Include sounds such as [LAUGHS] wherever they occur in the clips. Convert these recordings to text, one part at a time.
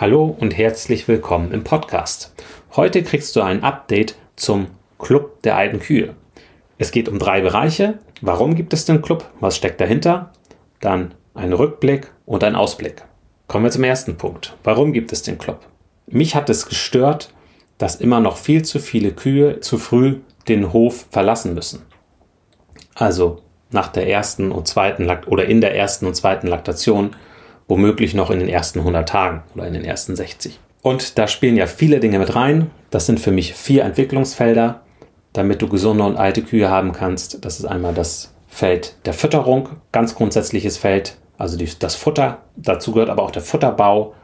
Hallo und herzlich willkommen im Podcast. Heute kriegst du ein Update zum Club der alten Kühe. Es geht um drei Bereiche. Warum gibt es den Club? Was steckt dahinter? Dann ein Rückblick und ein Ausblick. Kommen wir zum ersten Punkt. Warum gibt es den Club? Mich hat es gestört, dass immer noch viel zu viele Kühe zu früh den Hof verlassen müssen. Also nach der ersten und zweiten Lakt oder in der ersten und zweiten Laktation womöglich noch in den ersten 100 Tagen oder in den ersten 60. Und da spielen ja viele Dinge mit rein. Das sind für mich vier Entwicklungsfelder, damit du gesunde und alte Kühe haben kannst. Das ist einmal das Feld der Fütterung, ganz grundsätzliches Feld, also das Futter. Dazu gehört aber auch der Futterbau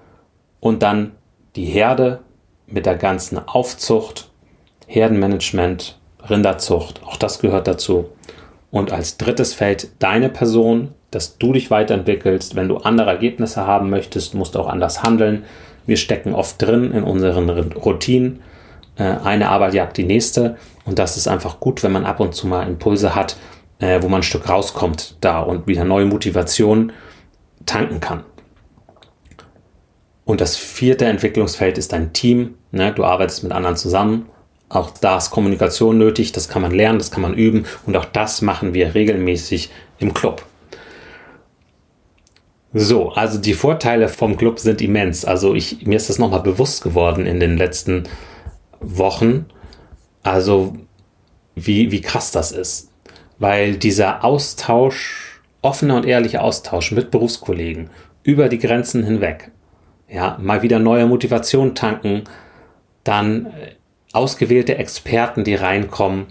und dann die Herde mit der ganzen Aufzucht, Herdenmanagement, Rinderzucht, auch das gehört dazu. Und als drittes Feld deine Person, dass du dich weiterentwickelst. Wenn du andere Ergebnisse haben möchtest, musst du auch anders handeln. Wir stecken oft drin in unseren Routinen. Äh, eine Arbeit jagt die nächste. Und das ist einfach gut, wenn man ab und zu mal Impulse hat, äh, wo man ein Stück rauskommt da und wieder neue Motivation tanken kann. Und das vierte Entwicklungsfeld ist dein Team. Ne? Du arbeitest mit anderen zusammen. Auch da ist Kommunikation nötig, das kann man lernen, das kann man üben und auch das machen wir regelmäßig im Club. So, also die Vorteile vom Club sind immens. Also ich, mir ist das nochmal bewusst geworden in den letzten Wochen. Also wie, wie krass das ist. Weil dieser Austausch, offener und ehrlicher Austausch mit Berufskollegen über die Grenzen hinweg, ja, mal wieder neue Motivation tanken, dann äh, ausgewählte Experten, die reinkommen,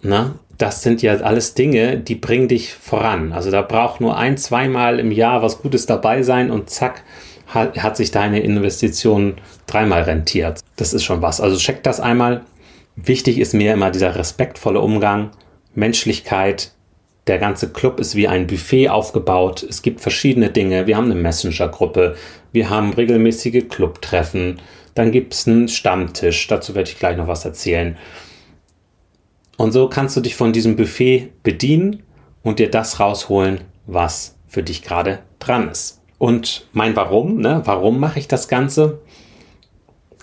na, das sind ja alles Dinge, die bringen dich voran. Also da braucht nur ein, zweimal im Jahr was Gutes dabei sein und zack, hat, hat sich deine Investition dreimal rentiert. Das ist schon was. Also check das einmal. Wichtig ist mir immer dieser respektvolle Umgang, Menschlichkeit. Der ganze Club ist wie ein Buffet aufgebaut. Es gibt verschiedene Dinge. Wir haben eine Messenger-Gruppe. Wir haben regelmäßige Clubtreffen. Dann gibt es einen Stammtisch. Dazu werde ich gleich noch was erzählen. Und so kannst du dich von diesem Buffet bedienen und dir das rausholen, was für dich gerade dran ist. Und mein Warum, ne? Warum mache ich das Ganze?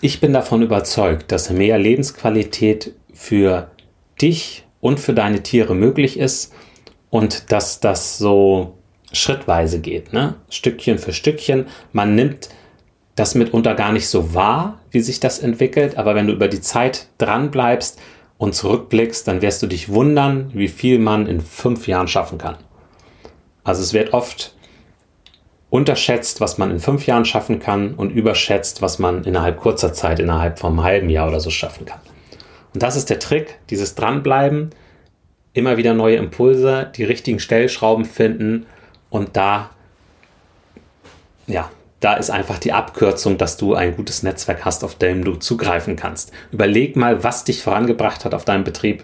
Ich bin davon überzeugt, dass mehr Lebensqualität für dich und für deine Tiere möglich ist und dass das so schrittweise geht, ne? Stückchen für Stückchen. Man nimmt das mitunter gar nicht so wahr, wie sich das entwickelt, aber wenn du über die Zeit dran bleibst, und zurückblickst, dann wirst du dich wundern, wie viel man in fünf Jahren schaffen kann. Also es wird oft unterschätzt, was man in fünf Jahren schaffen kann und überschätzt, was man innerhalb kurzer Zeit, innerhalb vom halben Jahr oder so schaffen kann. Und das ist der Trick, dieses Dranbleiben, immer wieder neue Impulse, die richtigen Stellschrauben finden und da, ja, da ist einfach die Abkürzung, dass du ein gutes Netzwerk hast, auf dem du zugreifen kannst. Überleg mal, was dich vorangebracht hat auf deinem Betrieb,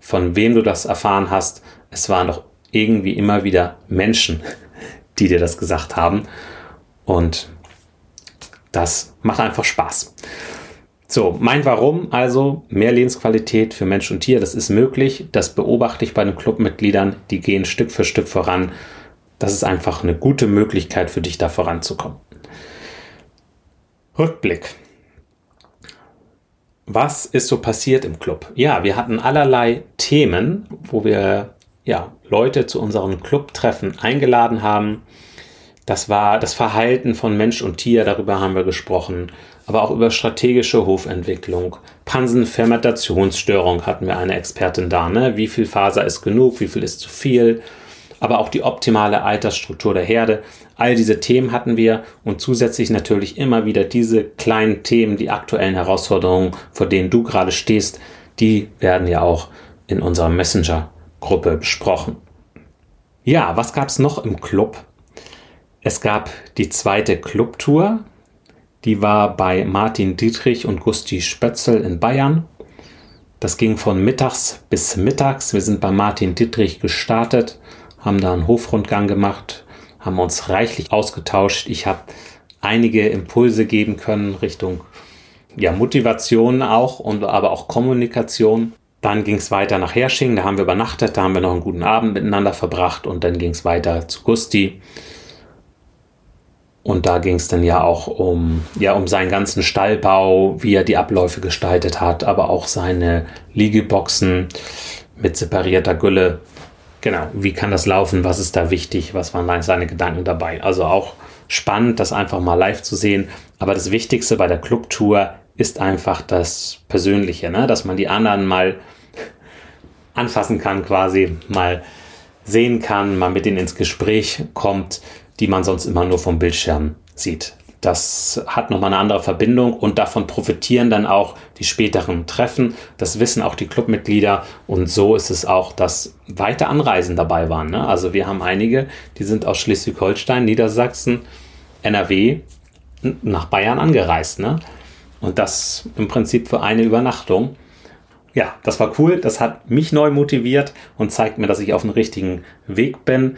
von wem du das erfahren hast. Es waren doch irgendwie immer wieder Menschen, [LAUGHS] die dir das gesagt haben. Und das macht einfach Spaß. So, mein Warum also mehr Lebensqualität für Mensch und Tier, das ist möglich. Das beobachte ich bei den Clubmitgliedern, die gehen Stück für Stück voran. Das ist einfach eine gute Möglichkeit für dich, da voranzukommen. Rückblick. Was ist so passiert im Club? Ja, wir hatten allerlei Themen, wo wir ja, Leute zu unseren Clubtreffen eingeladen haben. Das war das Verhalten von Mensch und Tier, darüber haben wir gesprochen, aber auch über strategische Hofentwicklung. Pansenfermentationsstörung hatten wir eine Expertin da, ne? Wie viel Faser ist genug, wie viel ist zu viel? Aber auch die optimale Altersstruktur der Herde. All diese Themen hatten wir und zusätzlich natürlich immer wieder diese kleinen Themen, die aktuellen Herausforderungen, vor denen du gerade stehst, die werden ja auch in unserer Messenger-Gruppe besprochen. Ja, was gab es noch im Club? Es gab die zweite Clubtour. Die war bei Martin Dietrich und Gusti Spötzel in Bayern. Das ging von mittags bis mittags. Wir sind bei Martin Dietrich gestartet haben da einen Hofrundgang gemacht, haben uns reichlich ausgetauscht. Ich habe einige Impulse geben können Richtung ja, Motivation auch und aber auch Kommunikation. Dann ging es weiter nach Hersching, da haben wir übernachtet, da haben wir noch einen guten Abend miteinander verbracht und dann ging es weiter zu Gusti. Und da ging es dann ja auch um, ja, um seinen ganzen Stallbau, wie er die Abläufe gestaltet hat, aber auch seine Liegeboxen mit separierter Gülle. Genau, wie kann das laufen? Was ist da wichtig? Was waren seine Gedanken dabei? Also auch spannend, das einfach mal live zu sehen. Aber das Wichtigste bei der Clubtour ist einfach das Persönliche, ne? dass man die anderen mal [LAUGHS] anfassen kann, quasi mal sehen kann, mal mit denen ins Gespräch kommt die man sonst immer nur vom Bildschirm sieht. Das hat nochmal eine andere Verbindung und davon profitieren dann auch die späteren Treffen. Das wissen auch die Clubmitglieder und so ist es auch, dass weite Anreisen dabei waren. Ne? Also wir haben einige, die sind aus Schleswig-Holstein, Niedersachsen, NRW nach Bayern angereist. Ne? Und das im Prinzip für eine Übernachtung. Ja, das war cool. Das hat mich neu motiviert und zeigt mir, dass ich auf dem richtigen Weg bin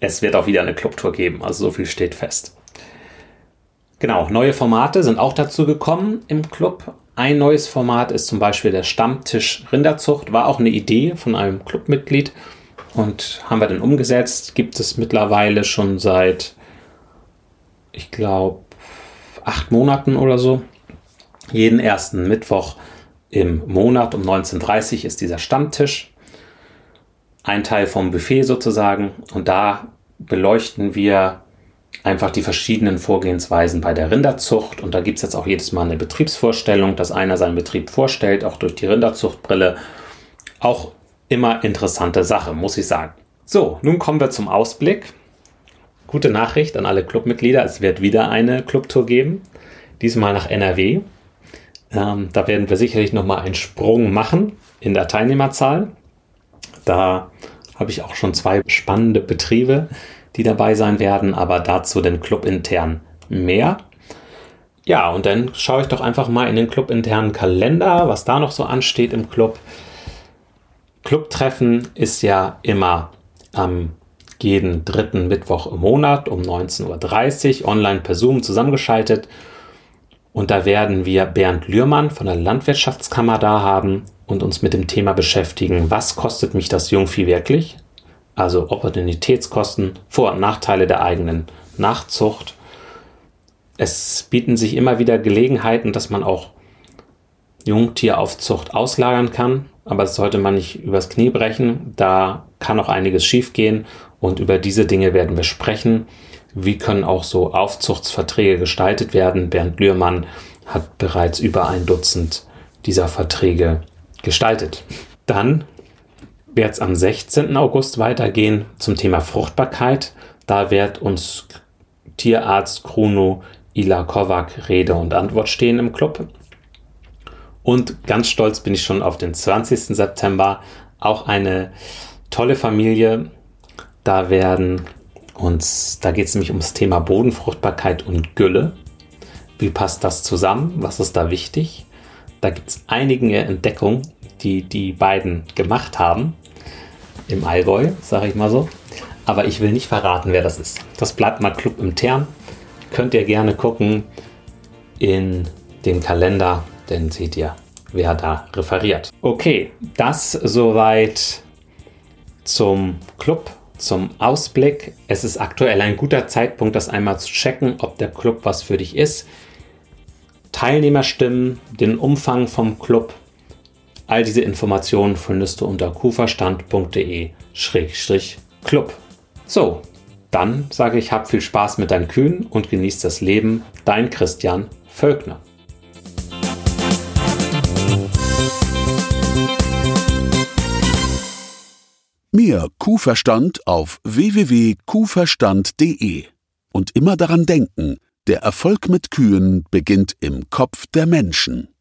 es wird auch wieder eine Clubtour geben, also so viel steht fest. Genau, neue Formate sind auch dazu gekommen im Club. Ein neues Format ist zum Beispiel der Stammtisch Rinderzucht, war auch eine Idee von einem Clubmitglied und haben wir dann umgesetzt. Gibt es mittlerweile schon seit, ich glaube, acht Monaten oder so. Jeden ersten Mittwoch im Monat um 19.30 Uhr ist dieser Stammtisch ein Teil vom Buffet sozusagen. Und da beleuchten wir einfach die verschiedenen Vorgehensweisen bei der Rinderzucht. Und da gibt es jetzt auch jedes Mal eine Betriebsvorstellung, dass einer seinen Betrieb vorstellt, auch durch die Rinderzuchtbrille. Auch immer interessante Sache, muss ich sagen. So, nun kommen wir zum Ausblick. Gute Nachricht an alle Clubmitglieder, es wird wieder eine Clubtour geben, diesmal nach NRW. Ähm, da werden wir sicherlich nochmal einen Sprung machen in der Teilnehmerzahl. Da habe ich auch schon zwei spannende Betriebe, die dabei sein werden, aber dazu den Club intern mehr. Ja, und dann schaue ich doch einfach mal in den Club internen Kalender, was da noch so ansteht im Club. Clubtreffen ist ja immer am jeden dritten Mittwoch im Monat um 19.30 Uhr online per Zoom zusammengeschaltet. Und da werden wir Bernd Lührmann von der Landwirtschaftskammer da haben und uns mit dem Thema beschäftigen, was kostet mich das Jungvieh wirklich? Also Opportunitätskosten, Vor- und Nachteile der eigenen Nachzucht. Es bieten sich immer wieder Gelegenheiten, dass man auch Jungtieraufzucht auslagern kann, aber das sollte man nicht übers Knie brechen. Da kann auch einiges schiefgehen und über diese Dinge werden wir sprechen. Wie können auch so Aufzuchtsverträge gestaltet werden? Bernd Lührmann hat bereits über ein Dutzend dieser Verträge gestaltet. Dann es am 16. August weitergehen zum Thema Fruchtbarkeit. Da wird uns Tierarzt Kruno Ila Kovac Rede und Antwort stehen im Club. Und ganz stolz bin ich schon auf den 20. September. Auch eine tolle Familie. Da werden uns, da geht es nämlich ums Thema Bodenfruchtbarkeit und Gülle. Wie passt das zusammen? Was ist da wichtig? Da gibt es einige Entdeckungen, die die beiden gemacht haben. Im Allgäu, sage ich mal so. Aber ich will nicht verraten, wer das ist. Das bleibt mal Club intern. Könnt ihr gerne gucken in den Kalender, dann seht ihr, wer da referiert. Okay, das soweit zum Club, zum Ausblick. Es ist aktuell ein guter Zeitpunkt, das einmal zu checken, ob der Club was für dich ist. Teilnehmerstimmen, den Umfang vom Club. All diese Informationen findest du unter kuverstand.de-club. So, dann sage ich, hab viel Spaß mit deinen Kühen und genieß das Leben. Dein Christian Völkner. Mehr Kuhverstand auf www.kuhverstand.de und immer daran denken, der Erfolg mit Kühen beginnt im Kopf der Menschen.